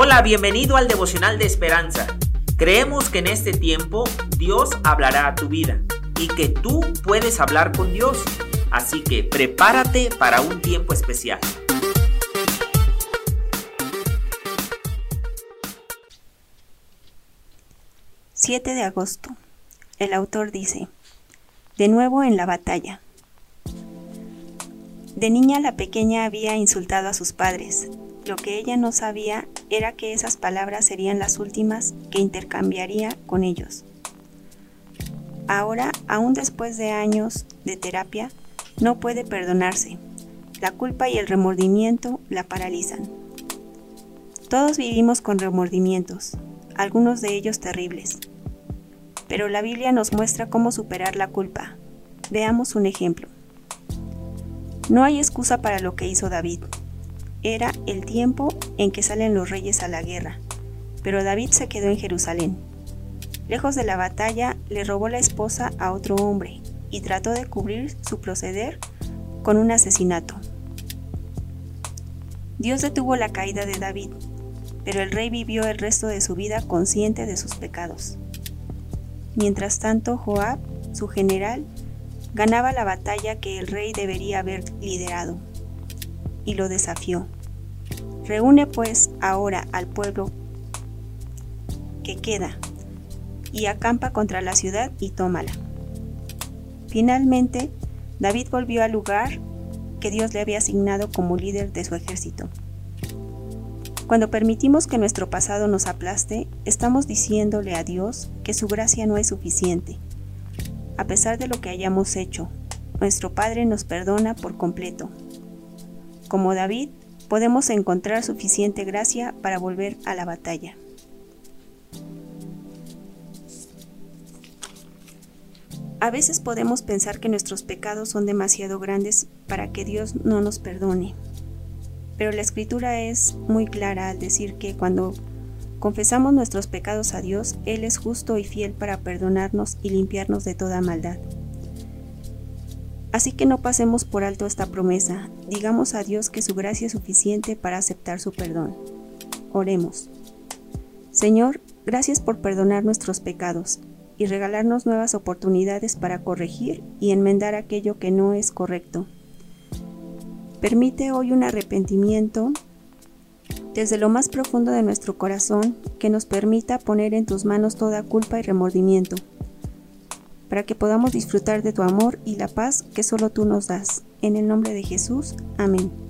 Hola, bienvenido al devocional de esperanza. Creemos que en este tiempo Dios hablará a tu vida y que tú puedes hablar con Dios. Así que prepárate para un tiempo especial. ...7 de agosto... El autor dice... ...de nuevo en la batalla... De niña la pequeña había insultado a sus padres. Lo que ella no sabía era que esas palabras serían las últimas que intercambiaría con ellos. Ahora, aún después de años de terapia, no puede perdonarse. La culpa y el remordimiento la paralizan. Todos vivimos con remordimientos, algunos de ellos terribles. Pero la Biblia nos muestra cómo superar la culpa. Veamos un ejemplo. No hay excusa para lo que hizo David. Era el tiempo en que salen los reyes a la guerra, pero David se quedó en Jerusalén. Lejos de la batalla, le robó la esposa a otro hombre y trató de cubrir su proceder con un asesinato. Dios detuvo la caída de David, pero el rey vivió el resto de su vida consciente de sus pecados. Mientras tanto, Joab, su general, ganaba la batalla que el rey debería haber liderado, y lo desafió. Reúne pues ahora al pueblo que queda, y acampa contra la ciudad y tómala. Finalmente, David volvió al lugar que Dios le había asignado como líder de su ejército. Cuando permitimos que nuestro pasado nos aplaste, estamos diciéndole a Dios que su gracia no es suficiente a pesar de lo que hayamos hecho. Nuestro Padre nos perdona por completo. Como David, podemos encontrar suficiente gracia para volver a la batalla. A veces podemos pensar que nuestros pecados son demasiado grandes para que Dios no nos perdone. Pero la escritura es muy clara al decir que cuando confesamos nuestros pecados a Dios, Él es justo y fiel para perdonarnos y limpiarnos de toda maldad. Así que no pasemos por alto esta promesa, digamos a Dios que su gracia es suficiente para aceptar su perdón. Oremos. Señor, gracias por perdonar nuestros pecados y regalarnos nuevas oportunidades para corregir y enmendar aquello que no es correcto. Permite hoy un arrepentimiento desde lo más profundo de nuestro corazón que nos permita poner en tus manos toda culpa y remordimiento, para que podamos disfrutar de tu amor y la paz que solo tú nos das. En el nombre de Jesús, amén.